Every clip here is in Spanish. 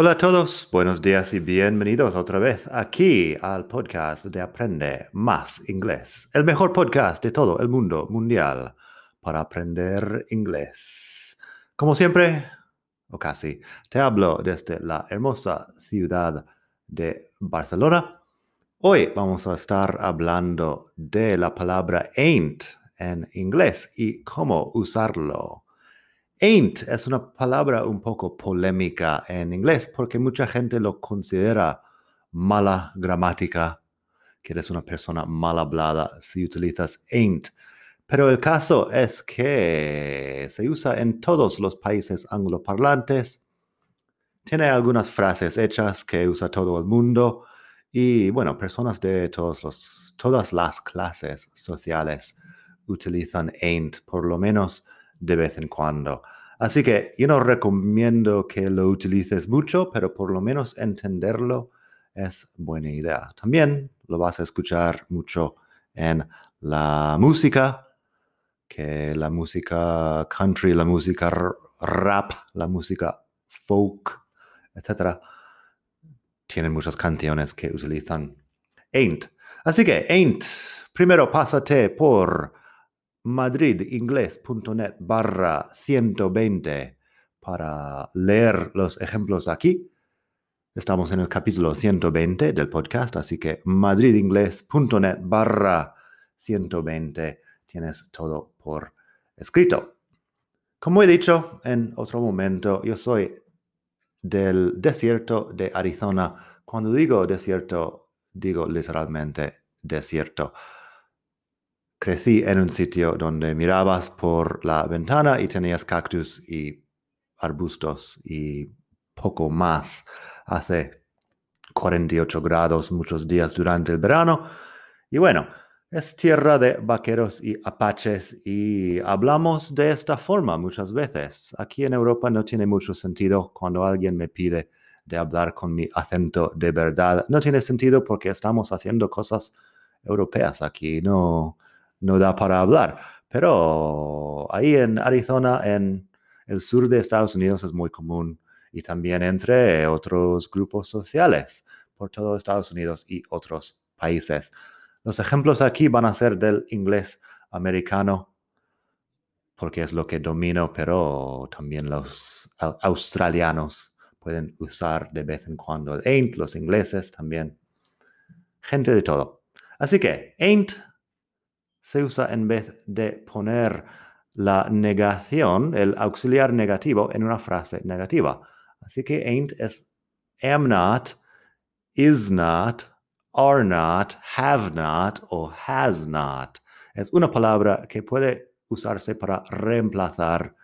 Hola a todos, buenos días y bienvenidos otra vez aquí al podcast de Aprende Más Inglés, el mejor podcast de todo el mundo mundial para aprender inglés. Como siempre, o casi, te hablo desde la hermosa ciudad de Barcelona. Hoy vamos a estar hablando de la palabra ain't en inglés y cómo usarlo. Ain't es una palabra un poco polémica en inglés porque mucha gente lo considera mala gramática, que eres una persona mal hablada si utilizas ain't. Pero el caso es que se usa en todos los países angloparlantes. Tiene algunas frases hechas que usa todo el mundo y bueno, personas de todos los, todas las clases sociales utilizan ain't, por lo menos de vez en cuando. Así que yo no recomiendo que lo utilices mucho, pero por lo menos entenderlo es buena idea. También lo vas a escuchar mucho en la música, que la música country, la música rap, la música folk, etc. Tienen muchas canciones que utilizan ain't. Así que ain't, primero pásate por madridingles.net barra 120 para leer los ejemplos aquí. Estamos en el capítulo 120 del podcast, así que madridingles.net barra 120 tienes todo por escrito. Como he dicho en otro momento, yo soy del desierto de Arizona. Cuando digo desierto, digo literalmente desierto crecí en un sitio donde mirabas por la ventana y tenías cactus y arbustos y poco más. Hace 48 grados muchos días durante el verano. Y bueno, es tierra de vaqueros y apaches y hablamos de esta forma muchas veces. Aquí en Europa no tiene mucho sentido cuando alguien me pide de hablar con mi acento de verdad. No tiene sentido porque estamos haciendo cosas europeas aquí. No, no da para hablar. Pero ahí en Arizona, en el sur de Estados Unidos, es muy común y también entre otros grupos sociales por todo Estados Unidos y otros países. Los ejemplos aquí van a ser del inglés americano, porque es lo que domino, pero también los australianos pueden usar de vez en cuando el ain't, los ingleses también, gente de todo. Así que ain't se usa en vez de poner la negación, el auxiliar negativo, en una frase negativa. Así que ain't es am not, is not, are not, have not o has not. Es una palabra que puede usarse para reemplazar,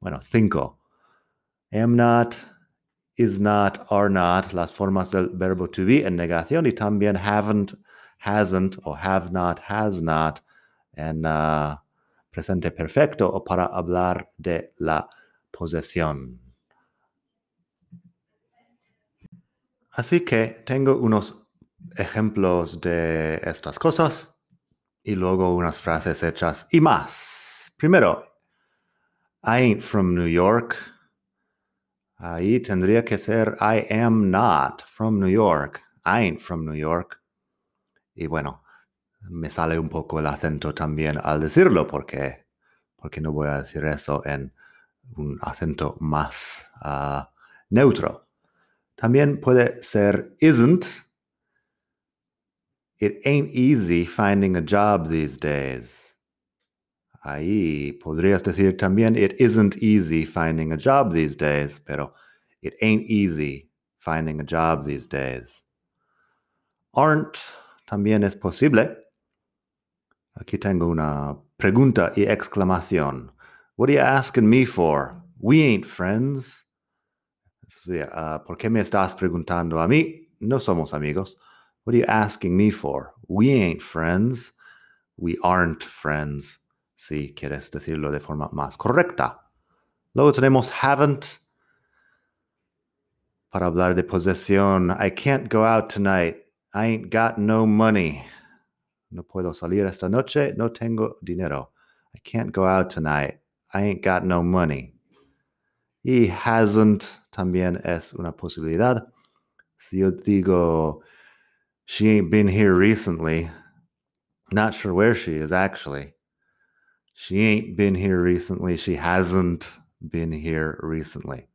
bueno, cinco. Am not, is not, are not, las formas del verbo to be en negación y también haven't, hasn't o have not, has not en ah, presente perfecto o para hablar de la posesión. Así que tengo unos ejemplos de estas cosas y luego unas frases hechas y más. Primero, I ain't from New York. Ahí tendría que ser I am not from New York. I ain't from New York. Y bueno, me sale un poco el acento también al decirlo, porque, porque no voy a decir eso en un acento más ah, neutro. También puede ser isn't. It ain't easy finding a job these days. Ahí podrías decir también it isn't easy finding a job these days, pero it ain't easy finding a job these days. Aren't también es posible Aquí tengo una pregunta y exclamación. What are you asking me for? We ain't friends. Uh, ¿Por qué me estás preguntando a mí? No somos amigos. What are you asking me for? We ain't friends. We aren't friends. si quieres decirlo de forma más correcta. Luego tenemos haven't para hablar de posesión. I can't go out tonight. I ain't got no money. No puedo salir esta noche. No tengo dinero. I can't go out tonight. I ain't got no money. Y hasn't también es una posibilidad. Si yo digo, she ain't been here recently, not sure where she is actually. She ain't been here recently. She hasn't been here recently.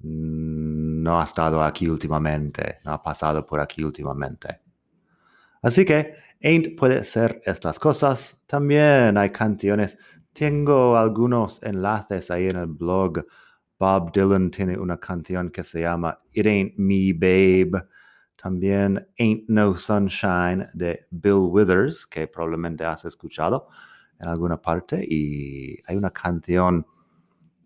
No ha estado aquí últimamente. No ha pasado por aquí últimamente. Así que ain't puede ser estas cosas. También hay canciones. Tengo algunos enlaces ahí en el blog. Bob Dylan tiene una canción que se llama It Ain't Me Babe. También Ain't No Sunshine de Bill Withers, que probablemente has escuchado en alguna parte. Y hay una canción,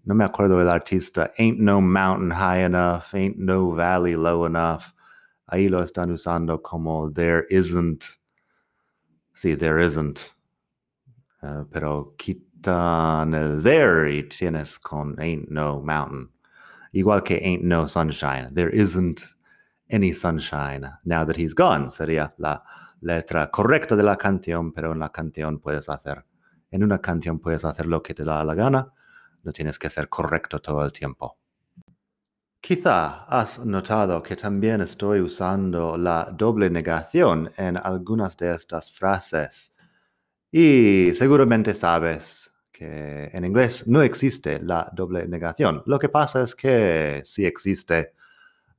no me acuerdo del artista, Ain't No Mountain High Enough, Ain't No Valley Low Enough. Ahí lo están usando como There Isn't. Sí, There Isn't. Uh, pero quitan el there y tienes con Ain't No Mountain. Igual que Ain't No Sunshine. There isn't any sunshine now that he's gone. Sería la letra correcta de la canción, pero en la canción puedes hacer, en una canción puedes hacer lo que te da la gana, no tienes que ser correcto todo el tiempo. Quizá has notado que también estoy usando la doble negación en algunas de estas frases. Y seguramente sabes que en inglés no existe la doble negación. Lo que pasa es que sí existe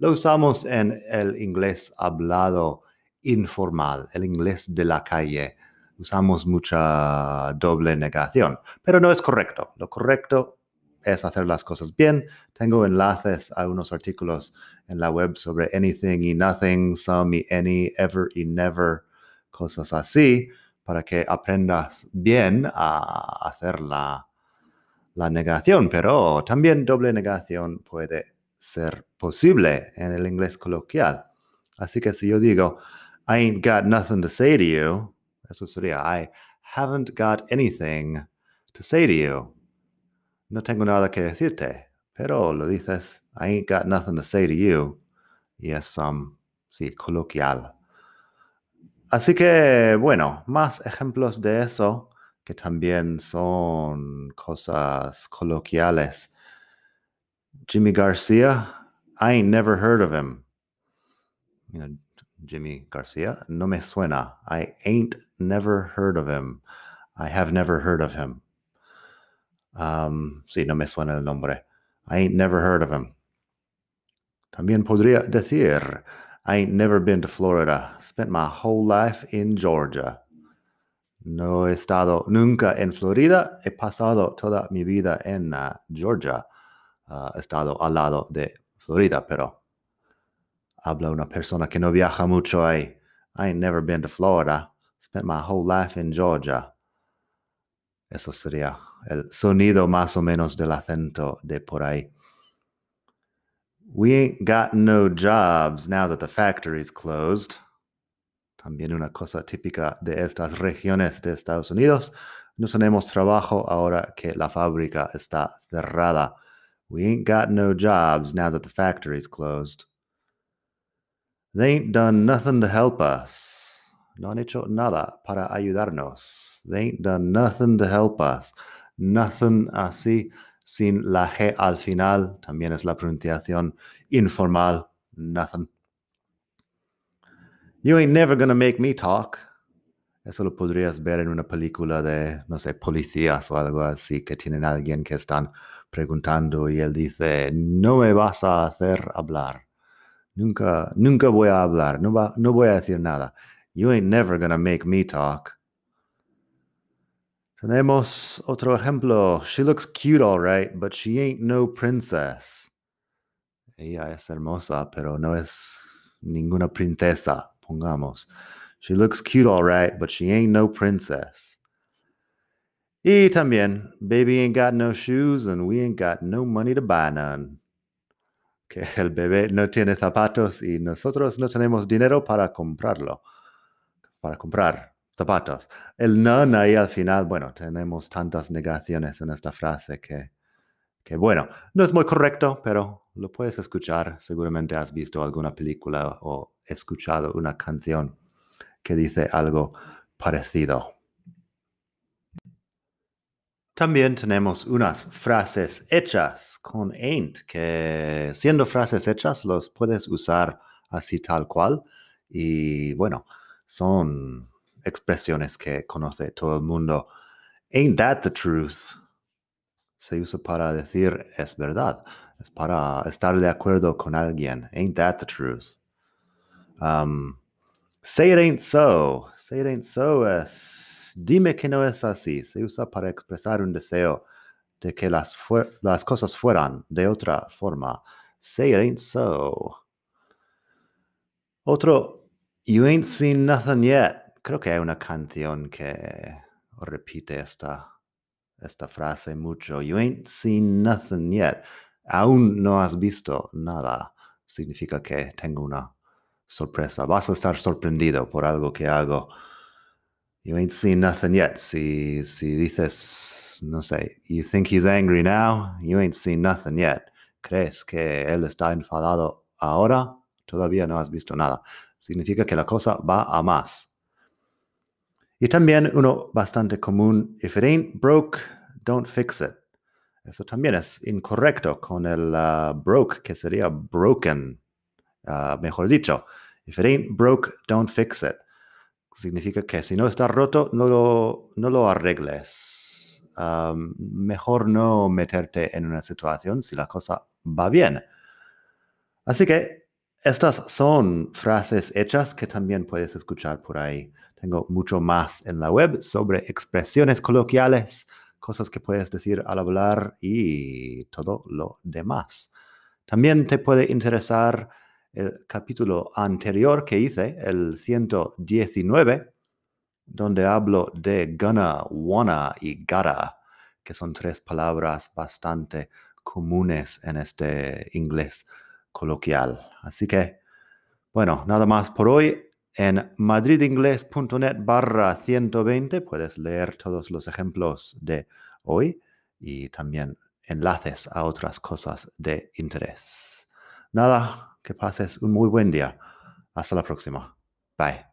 lo usamos en el inglés hablado informal, el inglés de la calle. Usamos mucha doble negación, pero no es correcto. Lo correcto es hacer las cosas bien. Tengo enlaces a unos artículos en la web sobre anything y nothing, some y any, ever y never, cosas así, para que aprendas bien a hacer la, la negación. Pero también doble negación puede ser posible en el inglés coloquial. Así que si yo digo, I ain't got nothing to say to you, eso sería, I haven't got anything to say to you. No tengo nada que decirte, pero lo dices, I ain't got nothing to say to you. Y es, um, sí, coloquial. Así que, bueno, más ejemplos de eso que también son cosas coloquiales. Jimmy Garcia, I ain't never heard of him. You know, Jimmy Garcia, no me suena. I ain't never heard of him. I have never heard of him. Um, sí, no me suena el nombre. I ain't never heard of him. También podría decir, I ain't never been to Florida. Spent my whole life in Georgia. No he estado nunca en Florida. He pasado toda mi vida en uh, Georgia. uh, estado al lado de Florida, pero habla una persona que no viaja mucho ahí. I ain't never been to Florida. Spent my whole life in Georgia. Eso sería el sonido más o menos del acento de por ahí. We ain't got no jobs now that the factory's closed. También una cosa típica de estas regiones de Estados Unidos. No tenemos trabajo ahora que la fábrica está cerrada. We ain't got no jobs now that the factory's closed. They ain't done nothing to help us. No han hecho nada para ayudarnos. They ain't done nothing to help us. Nothing así, sin la G al final, también es la pronunciación informal. Nothing. You ain't never gonna make me talk. Eso lo podrías ver en una película de, no sé, policías o algo así, que tienen a alguien que están preguntando y él dice, no me vas a hacer hablar. Nunca, nunca voy a hablar, no, va, no voy a decir nada. You ain't never gonna make me talk. Tenemos otro ejemplo. She looks cute all right, but she ain't no princess. Ella es hermosa, pero no es ninguna princesa, pongamos. She looks cute all right, but she ain't no princess. Y también, baby ain't got no shoes and we ain't got no money to buy none. Que el bebé no tiene zapatos y nosotros no tenemos dinero para comprarlo. Para comprar. Zapatos. El none ahí al final, bueno, tenemos tantas negaciones en esta frase que, que, bueno, no es muy correcto, pero lo puedes escuchar. Seguramente has visto alguna película o escuchado una canción que dice algo parecido. También tenemos unas frases hechas con ain't, que siendo frases hechas los puedes usar así tal cual. Y bueno, son expresiones que conoce todo el mundo. Ain't that the truth? Se usa para decir es verdad. Es para estar de acuerdo con alguien. Ain't that the truth? Um, say it ain't so. Say it ain't so es dime que no es así, se usa para expresar un deseo de que las, las cosas fueran de otra forma. Say it ain't so. Otro, you ain't seen nothing yet. Creo que hay una canción que repite esta, frase mucho. You ain't seen nothing yet. Aún no has visto nada. Significa que tengo una sorpresa. Vas a estar sorprendido por algo que hago. You ain't seen nothing yet. Si, si dices, no sé, you think he's angry now, you ain't seen nothing yet. ¿Crees que él está enfadado ahora? Todavía no has visto nada. Significa que la cosa va a más. Y también uno bastante común, if it ain't broke, don't fix it. Eso también es incorrecto con el uh, broke, que sería broken, uh, mejor dicho. If it ain't broke, don't fix it significa que si no está roto, no lo, no lo arregles. mejor no meterte en una situación si la cosa va bien. Así que estas son frases hechas que también puedes escuchar por ahí. Tengo mucho más en la web sobre expresiones coloquiales, cosas que puedes decir al hablar y todo lo demás. También te puede interesar el capítulo anterior que hice, el 119, donde hablo de gonna, wanna y gotta, que son tres palabras bastante comunes en este inglés coloquial. Así que, bueno, nada más por hoy. En madridingles.net barra 120 puedes leer todos los ejemplos de hoy y también enlaces a otras cosas de interés. Nada, que pases un muy buen día. Hasta la próxima. Bye.